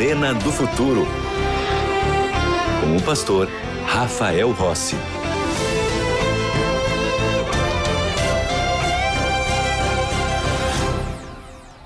Arena do Futuro. Com o pastor Rafael Rossi.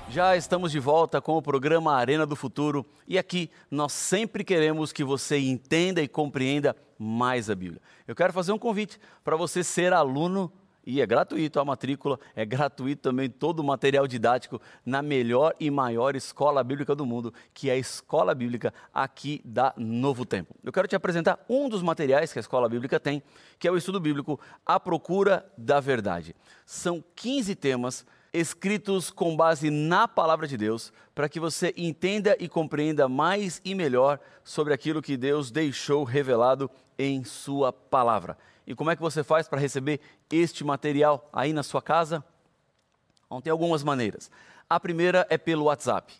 Já estamos de volta com o programa Arena do Futuro e aqui nós sempre queremos que você entenda e compreenda mais a Bíblia. Eu quero fazer um convite para você ser aluno e é gratuito a matrícula, é gratuito também todo o material didático na melhor e maior escola bíblica do mundo, que é a Escola Bíblica aqui da Novo Tempo. Eu quero te apresentar um dos materiais que a Escola Bíblica tem, que é o estudo bíblico A Procura da Verdade. São 15 temas escritos com base na palavra de Deus, para que você entenda e compreenda mais e melhor sobre aquilo que Deus deixou revelado em Sua palavra. E como é que você faz para receber este material aí na sua casa? Bom, tem algumas maneiras. A primeira é pelo WhatsApp.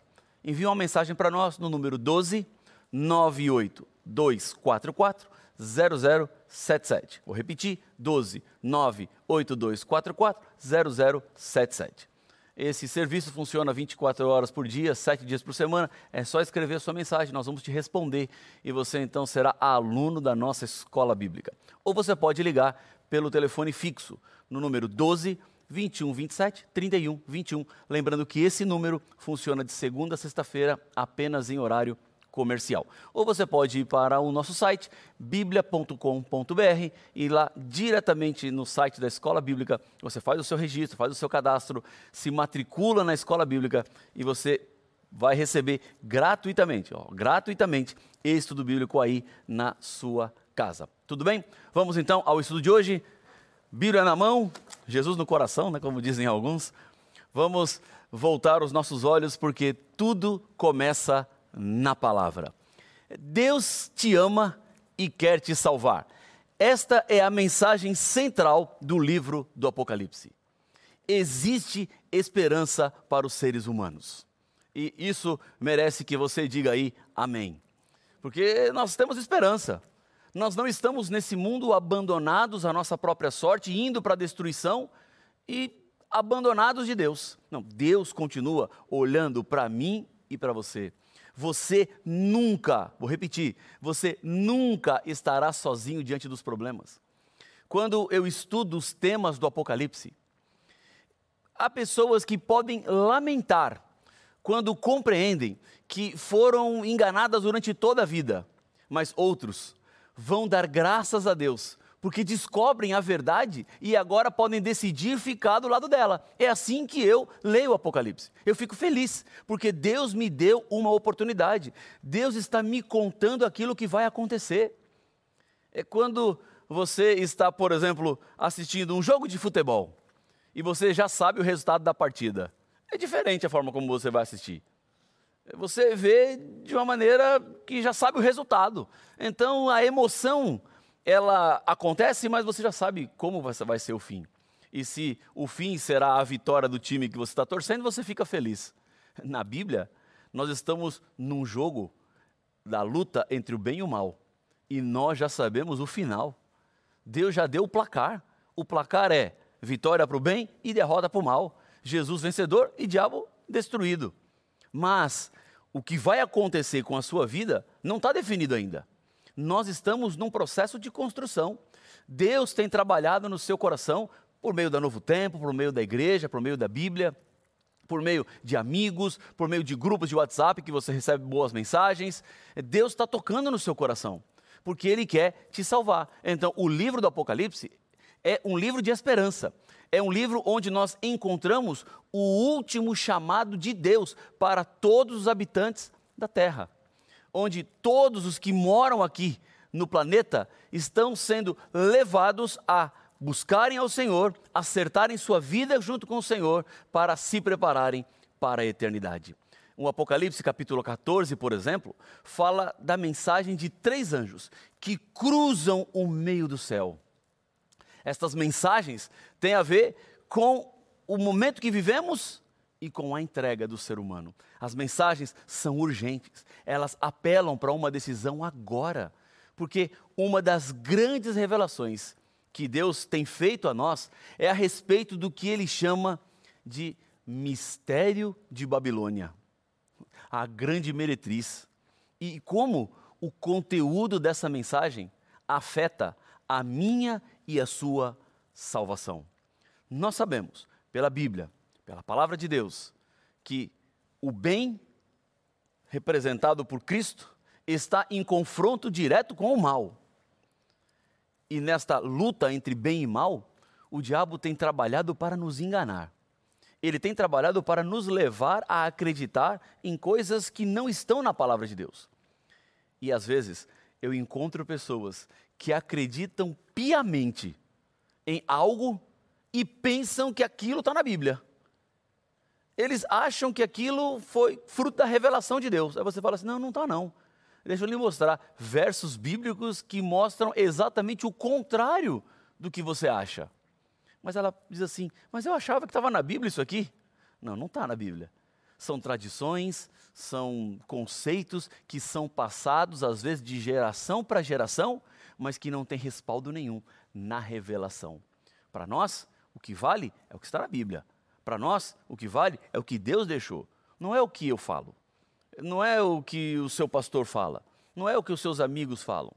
Envie uma mensagem para nós no número 12 98244 0077. Vou repetir: 12 98244 0077. Esse serviço funciona 24 horas por dia, 7 dias por semana. É só escrever a sua mensagem, nós vamos te responder e você então será aluno da nossa escola bíblica. Ou você pode ligar pelo telefone fixo no número 12 21 27 31 21. Lembrando que esse número funciona de segunda a sexta-feira apenas em horário comercial. Ou você pode ir para o nosso site, biblia.com.br, e lá diretamente no site da Escola Bíblica, você faz o seu registro, faz o seu cadastro, se matricula na Escola Bíblica e você vai receber gratuitamente, ó, gratuitamente, estudo bíblico aí na sua casa. Tudo bem? Vamos então ao estudo de hoje. Bíblia na mão, Jesus no coração, né, como dizem alguns. Vamos voltar os nossos olhos porque tudo começa na palavra. Deus te ama e quer te salvar. Esta é a mensagem central do livro do Apocalipse. Existe esperança para os seres humanos. E isso merece que você diga aí amém. Porque nós temos esperança. Nós não estamos nesse mundo abandonados à nossa própria sorte, indo para a destruição e abandonados de Deus. Não, Deus continua olhando para mim e para você. Você nunca, vou repetir, você nunca estará sozinho diante dos problemas. Quando eu estudo os temas do Apocalipse, há pessoas que podem lamentar quando compreendem que foram enganadas durante toda a vida, mas outros vão dar graças a Deus porque descobrem a verdade e agora podem decidir ficar do lado dela. É assim que eu leio o Apocalipse. Eu fico feliz, porque Deus me deu uma oportunidade. Deus está me contando aquilo que vai acontecer. É quando você está, por exemplo, assistindo um jogo de futebol e você já sabe o resultado da partida. É diferente a forma como você vai assistir. Você vê de uma maneira que já sabe o resultado. Então a emoção ela acontece, mas você já sabe como vai ser o fim. E se o fim será a vitória do time que você está torcendo, você fica feliz. Na Bíblia, nós estamos num jogo da luta entre o bem e o mal. E nós já sabemos o final. Deus já deu o placar. O placar é vitória para o bem e derrota para o mal. Jesus vencedor e diabo destruído. Mas o que vai acontecer com a sua vida não está definido ainda nós estamos num processo de construção. Deus tem trabalhado no seu coração por meio da Novo Tempo, por meio da igreja, por meio da Bíblia, por meio de amigos, por meio de grupos de WhatsApp que você recebe boas mensagens. Deus está tocando no seu coração, porque Ele quer te salvar. Então, o livro do Apocalipse é um livro de esperança. É um livro onde nós encontramos o último chamado de Deus para todos os habitantes da terra onde todos os que moram aqui no planeta estão sendo levados a buscarem ao Senhor, acertarem sua vida junto com o Senhor para se prepararem para a eternidade. O Apocalipse capítulo 14, por exemplo, fala da mensagem de três anjos que cruzam o meio do céu. Estas mensagens têm a ver com o momento que vivemos e com a entrega do ser humano. As mensagens são urgentes, elas apelam para uma decisão agora, porque uma das grandes revelações que Deus tem feito a nós é a respeito do que ele chama de mistério de Babilônia, a grande meretriz. e como o conteúdo dessa mensagem afeta a minha e a sua salvação. Nós sabemos, pela Bíblia, pela palavra de Deus, que o bem representado por Cristo está em confronto direto com o mal. E nesta luta entre bem e mal, o diabo tem trabalhado para nos enganar. Ele tem trabalhado para nos levar a acreditar em coisas que não estão na palavra de Deus. E às vezes eu encontro pessoas que acreditam piamente em algo e pensam que aquilo está na Bíblia. Eles acham que aquilo foi fruto da revelação de Deus. Aí você fala assim: não, não está não. Deixa eu lhe mostrar versos bíblicos que mostram exatamente o contrário do que você acha. Mas ela diz assim: Mas eu achava que estava na Bíblia isso aqui. Não, não está na Bíblia. São tradições, são conceitos que são passados, às vezes, de geração para geração, mas que não tem respaldo nenhum na revelação. Para nós, o que vale é o que está na Bíblia. Para nós, o que vale é o que Deus deixou. Não é o que eu falo. Não é o que o seu pastor fala. Não é o que os seus amigos falam.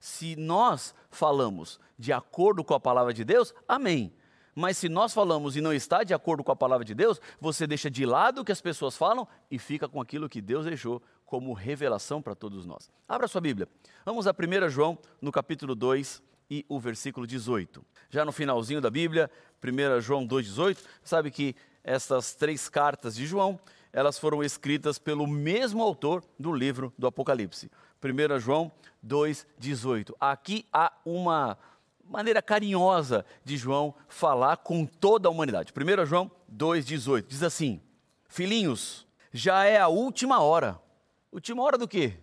Se nós falamos de acordo com a palavra de Deus, amém. Mas se nós falamos e não está de acordo com a palavra de Deus, você deixa de lado o que as pessoas falam e fica com aquilo que Deus deixou como revelação para todos nós. Abra sua Bíblia. Vamos a 1 João, no capítulo 2 e o versículo 18. Já no finalzinho da Bíblia, 1 João 2,18, sabe que essas três cartas de João, elas foram escritas pelo mesmo autor do livro do Apocalipse. 1 João 2,18. Aqui há uma maneira carinhosa de João falar com toda a humanidade. 1 João 2,18 diz assim: Filhinhos, já é a última hora. Última hora do quê?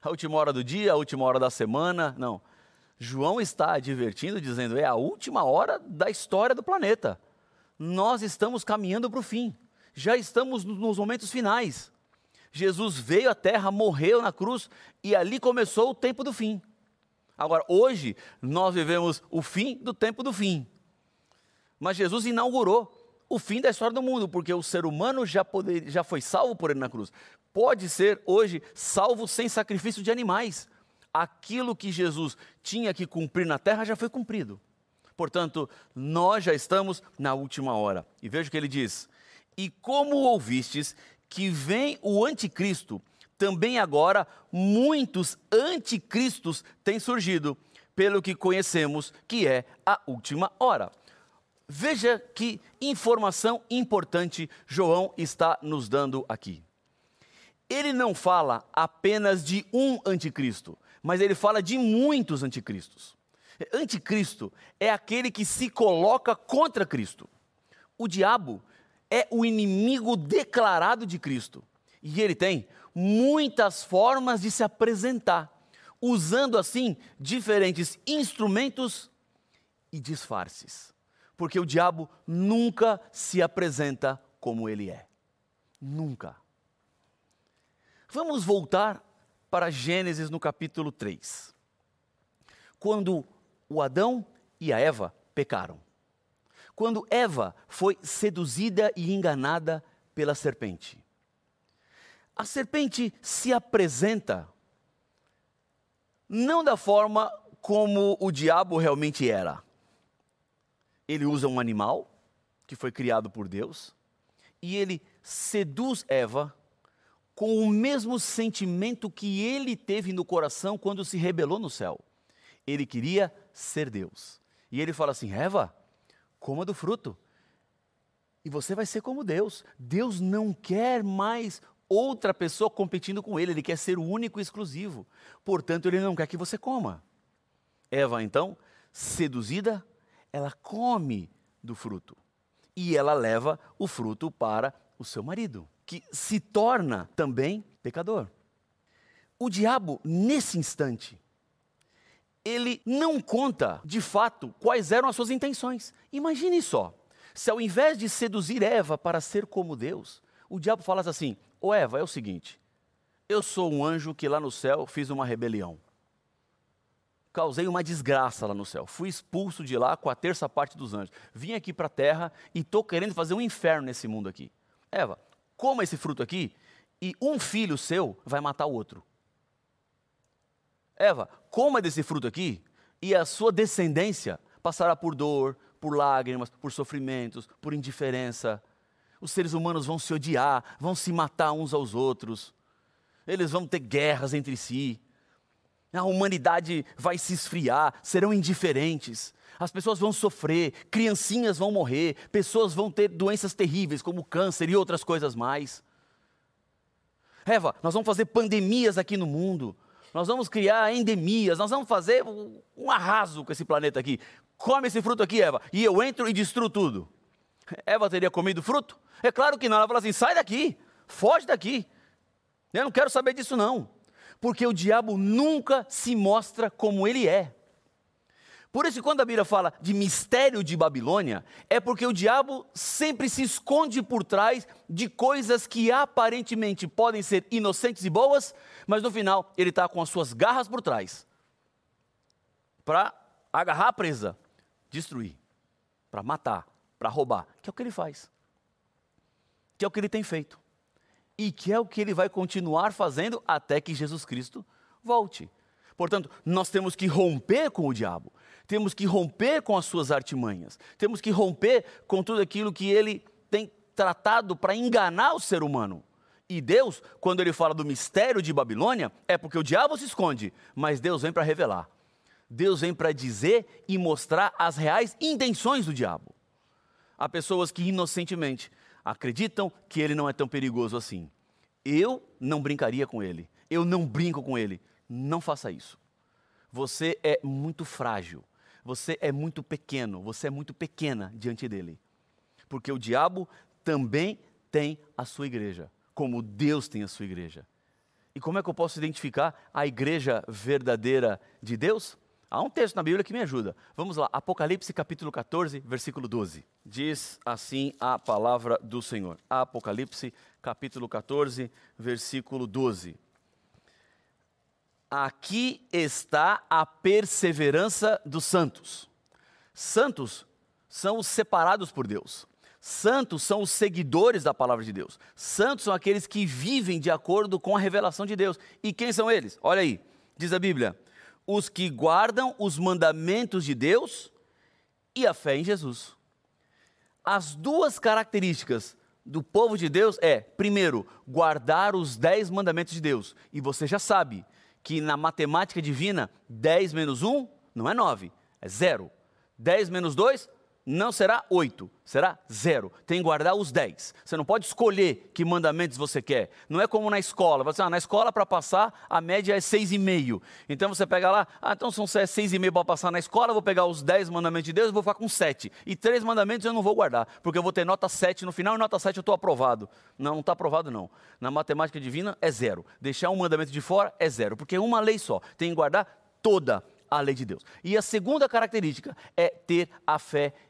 A última hora do dia, a última hora da semana? Não. João está advertindo, dizendo: é a última hora da história do planeta. Nós estamos caminhando para o fim. Já estamos nos momentos finais. Jesus veio à terra, morreu na cruz e ali começou o tempo do fim. Agora, hoje, nós vivemos o fim do tempo do fim. Mas Jesus inaugurou o fim da história do mundo, porque o ser humano já, poder, já foi salvo por ele na cruz. Pode ser hoje salvo sem sacrifício de animais. Aquilo que Jesus tinha que cumprir na terra já foi cumprido. Portanto, nós já estamos na última hora. E veja o que ele diz: E como ouvistes que vem o anticristo, também agora muitos anticristos têm surgido, pelo que conhecemos que é a última hora. Veja que informação importante João está nos dando aqui. Ele não fala apenas de um anticristo, mas ele fala de muitos anticristos. Anticristo é aquele que se coloca contra Cristo. O diabo é o inimigo declarado de Cristo. E ele tem muitas formas de se apresentar, usando assim diferentes instrumentos e disfarces. Porque o diabo nunca se apresenta como ele é. Nunca. Vamos voltar para Gênesis no capítulo 3. Quando o Adão e a Eva pecaram. Quando Eva foi seduzida e enganada pela serpente a serpente se apresenta não da forma como o diabo realmente era. Ele usa um animal que foi criado por Deus e ele seduz Eva com o mesmo sentimento que ele teve no coração quando se rebelou no céu. Ele queria ser Deus. E ele fala assim: Eva, coma do fruto. E você vai ser como Deus. Deus não quer mais outra pessoa competindo com ele, ele quer ser o único e exclusivo. Portanto, ele não quer que você coma. Eva, então, seduzida, ela come do fruto. E ela leva o fruto para o seu marido, que se torna também pecador. O diabo, nesse instante, ele não conta de fato quais eram as suas intenções. Imagine só, se ao invés de seduzir Eva para ser como Deus, o diabo falasse assim: Ô Eva, é o seguinte: eu sou um anjo que lá no céu fiz uma rebelião. Causei uma desgraça lá no céu. Fui expulso de lá com a terça parte dos anjos. Vim aqui para a terra e estou querendo fazer um inferno nesse mundo aqui. Eva, coma esse fruto aqui e um filho seu vai matar o outro. Eva, coma desse fruto aqui e a sua descendência passará por dor, por lágrimas, por sofrimentos, por indiferença. Os seres humanos vão se odiar, vão se matar uns aos outros. Eles vão ter guerras entre si. A humanidade vai se esfriar, serão indiferentes. As pessoas vão sofrer, criancinhas vão morrer, pessoas vão ter doenças terríveis como câncer e outras coisas mais. Eva, nós vamos fazer pandemias aqui no mundo. Nós vamos criar endemias, nós vamos fazer um arraso com esse planeta aqui. Come esse fruto aqui, Eva, e eu entro e destruo tudo. Eva teria comido fruto? É claro que não. Ela fala assim: sai daqui, foge daqui. Eu não quero saber disso, não. Porque o diabo nunca se mostra como ele é. Por isso, quando a Bíblia fala de mistério de Babilônia, é porque o diabo sempre se esconde por trás de coisas que aparentemente podem ser inocentes e boas, mas no final ele está com as suas garras por trás para agarrar a presa, destruir, para matar, para roubar, que é o que ele faz, que é o que ele tem feito e que é o que ele vai continuar fazendo até que Jesus Cristo volte. Portanto, nós temos que romper com o diabo, temos que romper com as suas artimanhas, temos que romper com tudo aquilo que ele tem tratado para enganar o ser humano. E Deus, quando ele fala do mistério de Babilônia, é porque o diabo se esconde, mas Deus vem para revelar. Deus vem para dizer e mostrar as reais intenções do diabo. Há pessoas que inocentemente acreditam que ele não é tão perigoso assim. Eu não brincaria com ele. Eu não brinco com ele. Não faça isso. Você é muito frágil. Você é muito pequeno. Você é muito pequena diante dele. Porque o diabo também tem a sua igreja, como Deus tem a sua igreja. E como é que eu posso identificar a igreja verdadeira de Deus? Há um texto na Bíblia que me ajuda. Vamos lá, Apocalipse capítulo 14, versículo 12. Diz assim a palavra do Senhor. Apocalipse capítulo 14, versículo 12. Aqui está a perseverança dos santos. Santos são os separados por Deus. Santos são os seguidores da palavra de Deus. Santos são aqueles que vivem de acordo com a revelação de Deus. E quem são eles? Olha aí, diz a Bíblia: os que guardam os mandamentos de Deus e a fé em Jesus. As duas características do povo de Deus é, primeiro, guardar os dez mandamentos de Deus. E você já sabe que na matemática divina, 10 menos 1 não é 9, é zero. 10 menos 2 não será oito, será zero. Tem que guardar os dez. Você não pode escolher que mandamentos você quer. Não é como na escola. Você, ah, na escola, para passar, a média é seis e meio. Então você pega lá, ah, então são seis e meio para passar na escola, vou pegar os dez mandamentos de Deus e vou ficar com sete. E três mandamentos eu não vou guardar, porque eu vou ter nota sete no final e nota sete eu estou aprovado. Não, não está aprovado não. Na matemática divina é zero. Deixar um mandamento de fora é zero, porque é uma lei só. Tem que guardar toda a lei de Deus. E a segunda característica é ter a fé em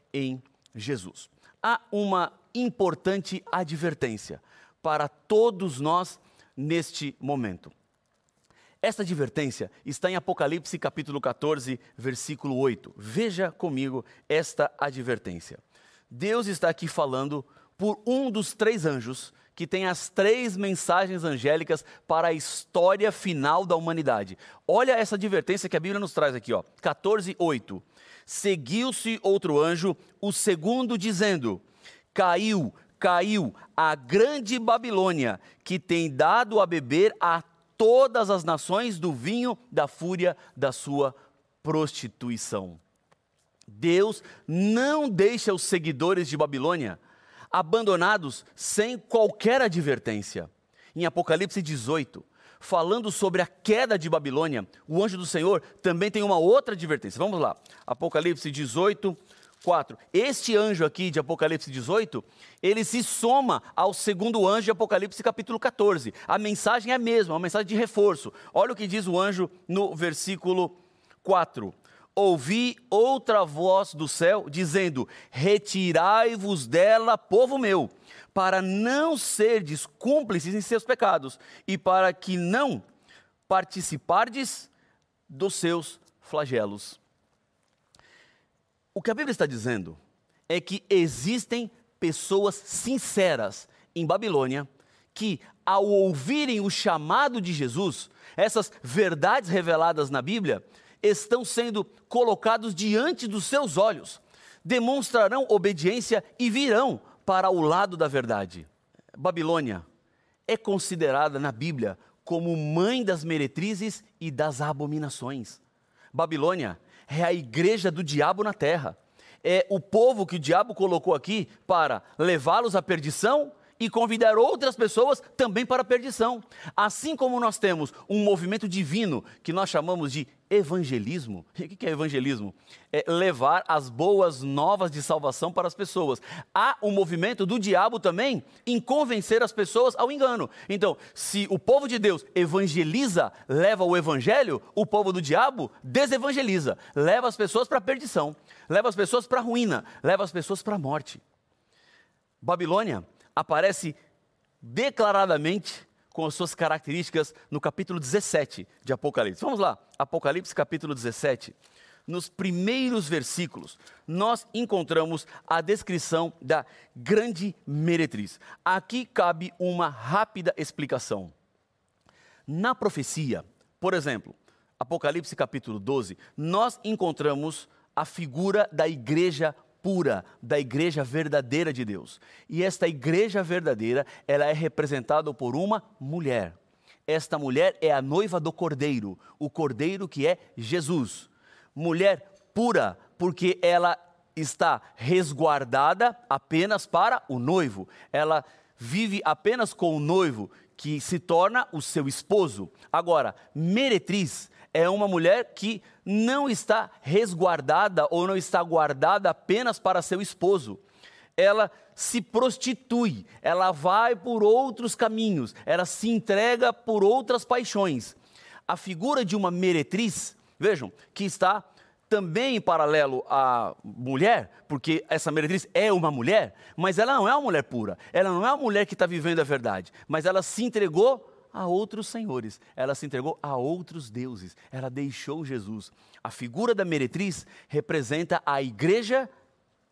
Jesus. Há uma importante advertência para todos nós neste momento. Esta advertência está em Apocalipse capítulo 14, versículo 8. Veja comigo esta advertência. Deus está aqui falando por um dos três anjos que tem as três mensagens angélicas para a história final da humanidade. Olha essa advertência que a Bíblia nos traz aqui, ó. 14, 8. Seguiu-se outro anjo, o segundo, dizendo: Caiu, caiu a grande Babilônia, que tem dado a beber a todas as nações do vinho da fúria da sua prostituição. Deus não deixa os seguidores de Babilônia abandonados sem qualquer advertência. Em Apocalipse 18, falando sobre a queda de Babilônia, o anjo do Senhor também tem uma outra advertência. Vamos lá, Apocalipse 18, 4. Este anjo aqui de Apocalipse 18, ele se soma ao segundo anjo de Apocalipse capítulo 14. A mensagem é a mesma, uma mensagem de reforço. Olha o que diz o anjo no versículo 4 ouvi outra voz do céu dizendo: Retirai-vos dela, povo meu, para não serdes cúmplices em seus pecados e para que não participardes dos seus flagelos. O que a Bíblia está dizendo é que existem pessoas sinceras em Babilônia que, ao ouvirem o chamado de Jesus, essas verdades reveladas na Bíblia estão sendo colocados diante dos seus olhos, demonstrarão obediência e virão para o lado da verdade. Babilônia é considerada na Bíblia como mãe das meretrizes e das abominações. Babilônia é a igreja do diabo na terra. É o povo que o diabo colocou aqui para levá-los à perdição e convidar outras pessoas também para a perdição. Assim como nós temos um movimento divino que nós chamamos de evangelismo. O que é evangelismo? É levar as boas novas de salvação para as pessoas. Há um movimento do diabo também em convencer as pessoas ao engano. Então, se o povo de Deus evangeliza, leva o evangelho, o povo do diabo desevangeliza, leva as pessoas para a perdição, leva as pessoas para a ruína, leva as pessoas para a morte. Babilônia aparece declaradamente com as suas características no capítulo 17 de Apocalipse. Vamos lá, Apocalipse capítulo 17. Nos primeiros versículos, nós encontramos a descrição da grande meretriz. Aqui cabe uma rápida explicação. Na profecia, por exemplo, Apocalipse capítulo 12, nós encontramos a figura da igreja pura, da igreja verdadeira de Deus. E esta igreja verdadeira, ela é representada por uma mulher. Esta mulher é a noiva do Cordeiro, o Cordeiro que é Jesus. Mulher pura, porque ela está resguardada apenas para o noivo. Ela vive apenas com o noivo, que se torna o seu esposo. Agora, meretriz é uma mulher que não está resguardada ou não está guardada apenas para seu esposo. Ela se prostitui, ela vai por outros caminhos, ela se entrega por outras paixões. A figura de uma meretriz, vejam, que está também em paralelo à mulher, porque essa meretriz é uma mulher, mas ela não é uma mulher pura, ela não é uma mulher que está vivendo a verdade, mas ela se entregou a outros senhores, ela se entregou a outros deuses, ela deixou Jesus. A figura da meretriz representa a igreja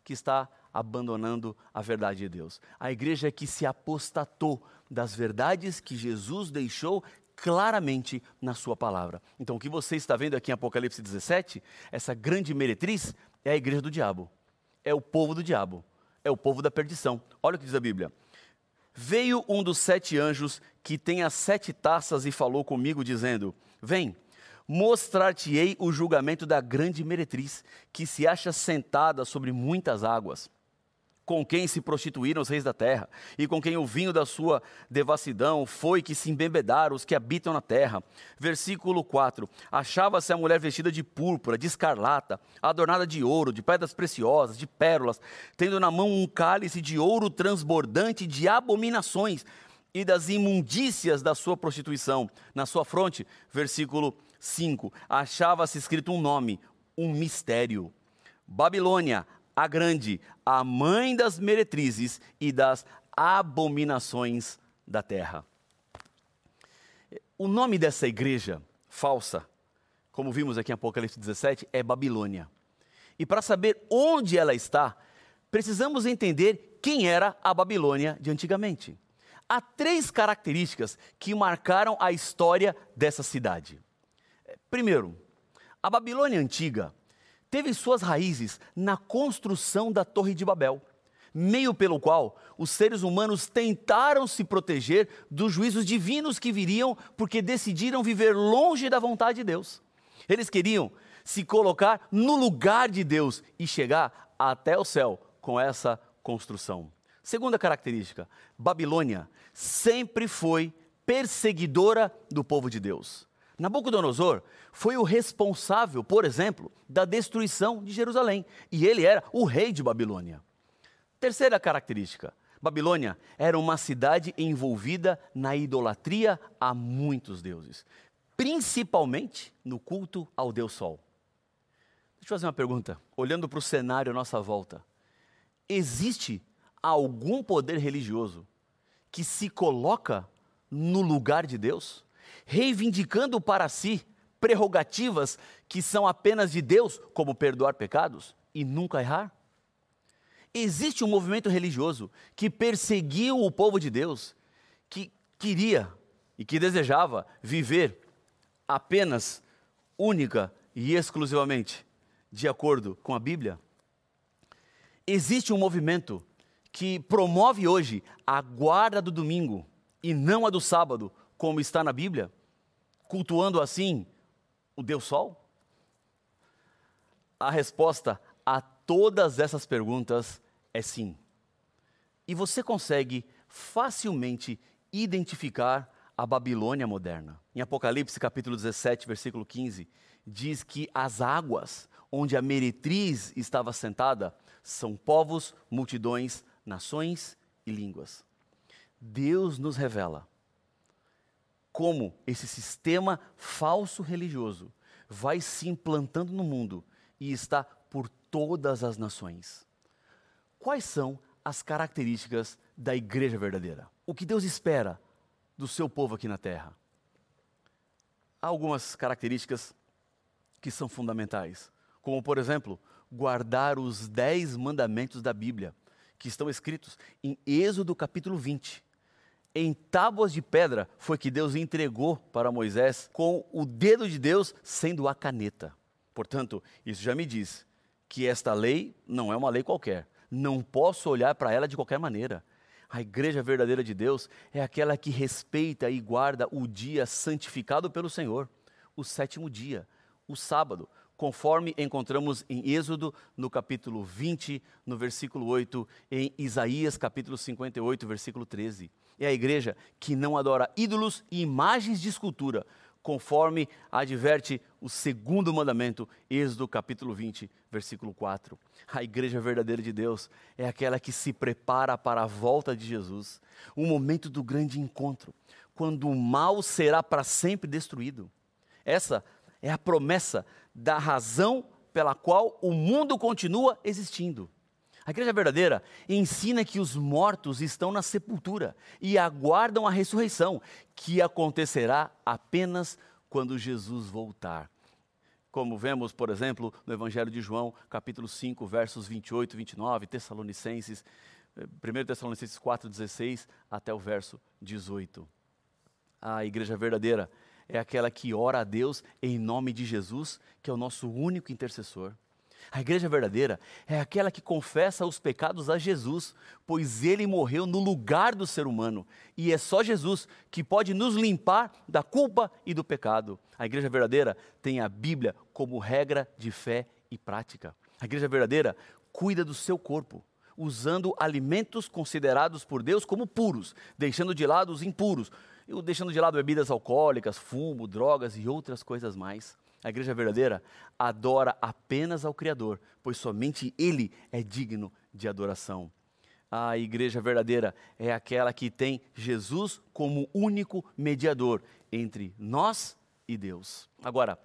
que está abandonando a verdade de Deus, a igreja que se apostatou das verdades que Jesus deixou claramente na sua palavra. Então, o que você está vendo aqui em Apocalipse 17, essa grande meretriz é a igreja do diabo, é o povo do diabo, é o povo da perdição. Olha o que diz a Bíblia. Veio um dos sete anjos que tem as sete taças e falou comigo, dizendo: Vem, mostrar-te-ei o julgamento da grande meretriz, que se acha sentada sobre muitas águas com quem se prostituíram os reis da terra, e com quem o vinho da sua devassidão foi que se embebedaram os que habitam na terra. Versículo 4: Achava-se a mulher vestida de púrpura, de escarlata, adornada de ouro, de pedras preciosas, de pérolas, tendo na mão um cálice de ouro transbordante de abominações e das imundícias da sua prostituição. Na sua fronte, versículo 5, achava-se escrito um nome, um mistério. Babilônia, a grande, a mãe das meretrizes e das abominações da terra. O nome dessa igreja falsa, como vimos aqui em Apocalipse 17, é Babilônia. E para saber onde ela está, precisamos entender quem era a Babilônia de antigamente. Há três características que marcaram a história dessa cidade. Primeiro, a Babilônia antiga teve suas raízes na construção da Torre de Babel, meio pelo qual os seres humanos tentaram se proteger dos juízos divinos que viriam porque decidiram viver longe da vontade de Deus. Eles queriam se colocar no lugar de Deus e chegar até o céu com essa construção. Segunda característica: Babilônia sempre foi perseguidora do povo de Deus. Nabucodonosor foi o responsável, por exemplo, da destruição de Jerusalém, e ele era o rei de Babilônia. Terceira característica: Babilônia era uma cidade envolvida na idolatria a muitos deuses, principalmente no culto ao Deus Sol. Deixa eu fazer uma pergunta, olhando para o cenário à nossa volta. Existe algum poder religioso que se coloca no lugar de Deus? Reivindicando para si prerrogativas que são apenas de Deus, como perdoar pecados e nunca errar? Existe um movimento religioso que perseguiu o povo de Deus, que queria e que desejava viver apenas, única e exclusivamente de acordo com a Bíblia? Existe um movimento que promove hoje a guarda do domingo e não a do sábado, como está na Bíblia, cultuando assim o Deus Sol? A resposta a todas essas perguntas é sim. E você consegue facilmente identificar a Babilônia moderna. Em Apocalipse capítulo 17, versículo 15, diz que as águas onde a meretriz estava sentada são povos, multidões, nações e línguas. Deus nos revela como esse sistema falso religioso vai se implantando no mundo e está por todas as nações. Quais são as características da igreja verdadeira? O que Deus espera do seu povo aqui na terra? Há algumas características que são fundamentais, como, por exemplo, guardar os dez mandamentos da Bíblia, que estão escritos em Êxodo capítulo 20. Em tábuas de pedra foi que Deus entregou para Moisés com o dedo de Deus sendo a caneta. Portanto, isso já me diz que esta lei não é uma lei qualquer. Não posso olhar para ela de qualquer maneira. A igreja verdadeira de Deus é aquela que respeita e guarda o dia santificado pelo Senhor, o sétimo dia, o sábado, conforme encontramos em Êxodo, no capítulo 20, no versículo 8, em Isaías, capítulo 58, versículo 13. É a igreja que não adora ídolos e imagens de escultura, conforme adverte o segundo mandamento, Êxodo capítulo 20, versículo 4. A igreja verdadeira de Deus é aquela que se prepara para a volta de Jesus, o momento do grande encontro, quando o mal será para sempre destruído. Essa é a promessa da razão pela qual o mundo continua existindo. A igreja verdadeira ensina que os mortos estão na sepultura e aguardam a ressurreição, que acontecerá apenas quando Jesus voltar. Como vemos, por exemplo, no Evangelho de João, capítulo 5, versos 28 e 29, Tessalonicenses, 1 eh, Tessalonicenses 4, 16 até o verso 18. A igreja verdadeira é aquela que ora a Deus em nome de Jesus, que é o nosso único intercessor. A igreja verdadeira é aquela que confessa os pecados a Jesus, pois ele morreu no lugar do ser humano, e é só Jesus que pode nos limpar da culpa e do pecado. A igreja verdadeira tem a Bíblia como regra de fé e prática. A igreja verdadeira cuida do seu corpo, usando alimentos considerados por Deus como puros, deixando de lado os impuros, deixando de lado bebidas alcoólicas, fumo, drogas e outras coisas mais. A igreja verdadeira adora apenas ao Criador, pois somente Ele é digno de adoração. A igreja verdadeira é aquela que tem Jesus como único mediador entre nós e Deus. Agora,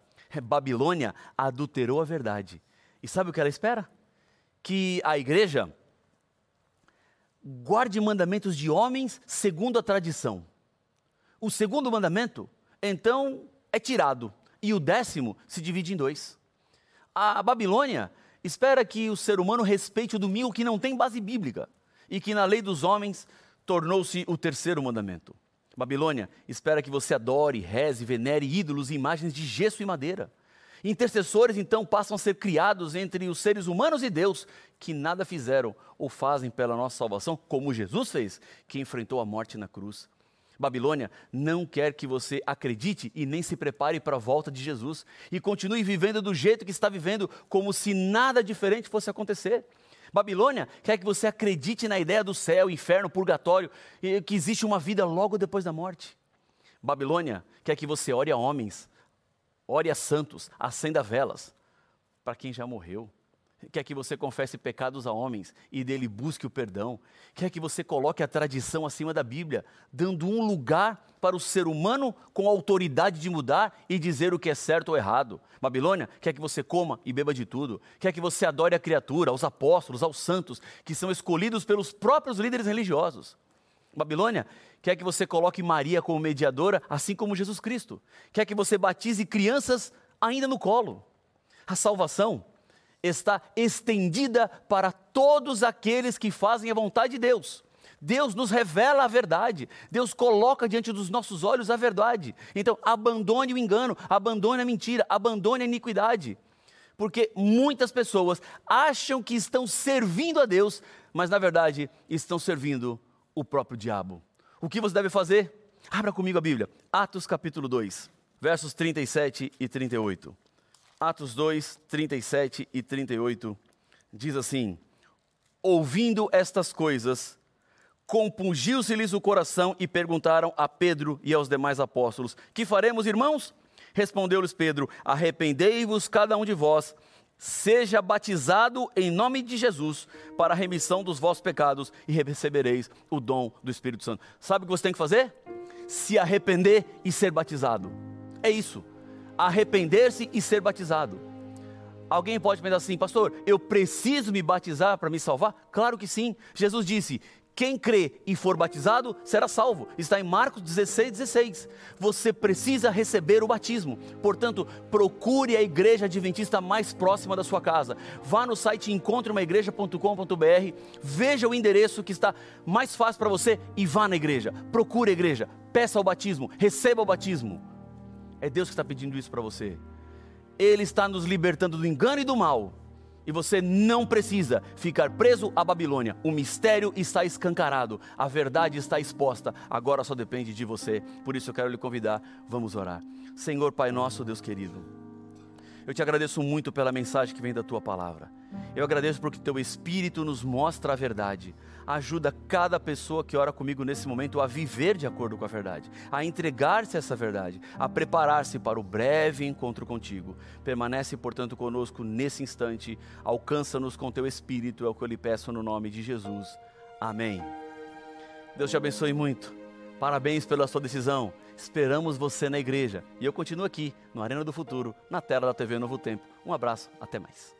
Babilônia adulterou a verdade. E sabe o que ela espera? Que a igreja guarde mandamentos de homens segundo a tradição o segundo mandamento, então, é tirado. E o décimo se divide em dois. A Babilônia espera que o ser humano respeite o domingo que não tem base bíblica e que na lei dos homens tornou-se o terceiro mandamento. Babilônia espera que você adore, reze, venere ídolos e imagens de gesso e madeira. Intercessores então passam a ser criados entre os seres humanos e Deus, que nada fizeram ou fazem pela nossa salvação, como Jesus fez, que enfrentou a morte na cruz. Babilônia não quer que você acredite e nem se prepare para a volta de Jesus e continue vivendo do jeito que está vivendo, como se nada diferente fosse acontecer. Babilônia quer que você acredite na ideia do céu, inferno, purgatório, e que existe uma vida logo depois da morte. Babilônia quer que você ore a homens, ore a santos, acenda velas para quem já morreu quer que você confesse pecados a homens e dele busque o perdão, quer que você coloque a tradição acima da Bíblia, dando um lugar para o ser humano com autoridade de mudar e dizer o que é certo ou errado. Babilônia quer que você coma e beba de tudo, quer que você adore a criatura, aos apóstolos, aos santos, que são escolhidos pelos próprios líderes religiosos. Babilônia quer que você coloque Maria como mediadora, assim como Jesus Cristo. Quer que você batize crianças ainda no colo. A salvação está estendida para todos aqueles que fazem a vontade de Deus. Deus nos revela a verdade. Deus coloca diante dos nossos olhos a verdade. Então, abandone o engano, abandone a mentira, abandone a iniquidade. Porque muitas pessoas acham que estão servindo a Deus, mas na verdade estão servindo o próprio diabo. O que você deve fazer? Abra comigo a Bíblia. Atos capítulo 2, versos 37 e 38. Atos 2, 37 e 38 diz assim: Ouvindo estas coisas, compungiu-se-lhes o coração e perguntaram a Pedro e aos demais apóstolos: Que faremos, irmãos? Respondeu-lhes Pedro: Arrependei-vos cada um de vós, seja batizado em nome de Jesus para a remissão dos vossos pecados e recebereis o dom do Espírito Santo. Sabe o que você tem que fazer? Se arrepender e ser batizado. É isso. Arrepender-se e ser batizado. Alguém pode pensar assim, pastor, eu preciso me batizar para me salvar? Claro que sim. Jesus disse: quem crê e for batizado será salvo. Está em Marcos 16, 16. Você precisa receber o batismo. Portanto, procure a igreja adventista mais próxima da sua casa. Vá no site encontreumaigreja.com.br, veja o endereço que está mais fácil para você e vá na igreja. Procure a igreja, peça o batismo, receba o batismo. É Deus que está pedindo isso para você. Ele está nos libertando do engano e do mal e você não precisa ficar preso à Babilônia. O mistério está escancarado, a verdade está exposta. Agora só depende de você. Por isso eu quero lhe convidar, vamos orar. Senhor Pai nosso, Deus querido. Eu te agradeço muito pela mensagem que vem da tua palavra. Eu agradeço porque teu Espírito nos mostra a verdade. Ajuda cada pessoa que ora comigo nesse momento a viver de acordo com a verdade, a entregar-se a essa verdade, a preparar-se para o breve encontro contigo. Permanece, portanto, conosco nesse instante. Alcança-nos com teu Espírito, é o que eu lhe peço no nome de Jesus. Amém. Deus te abençoe muito. Parabéns pela sua decisão. Esperamos você na igreja. E eu continuo aqui, no Arena do Futuro, na tela da TV Novo Tempo. Um abraço, até mais.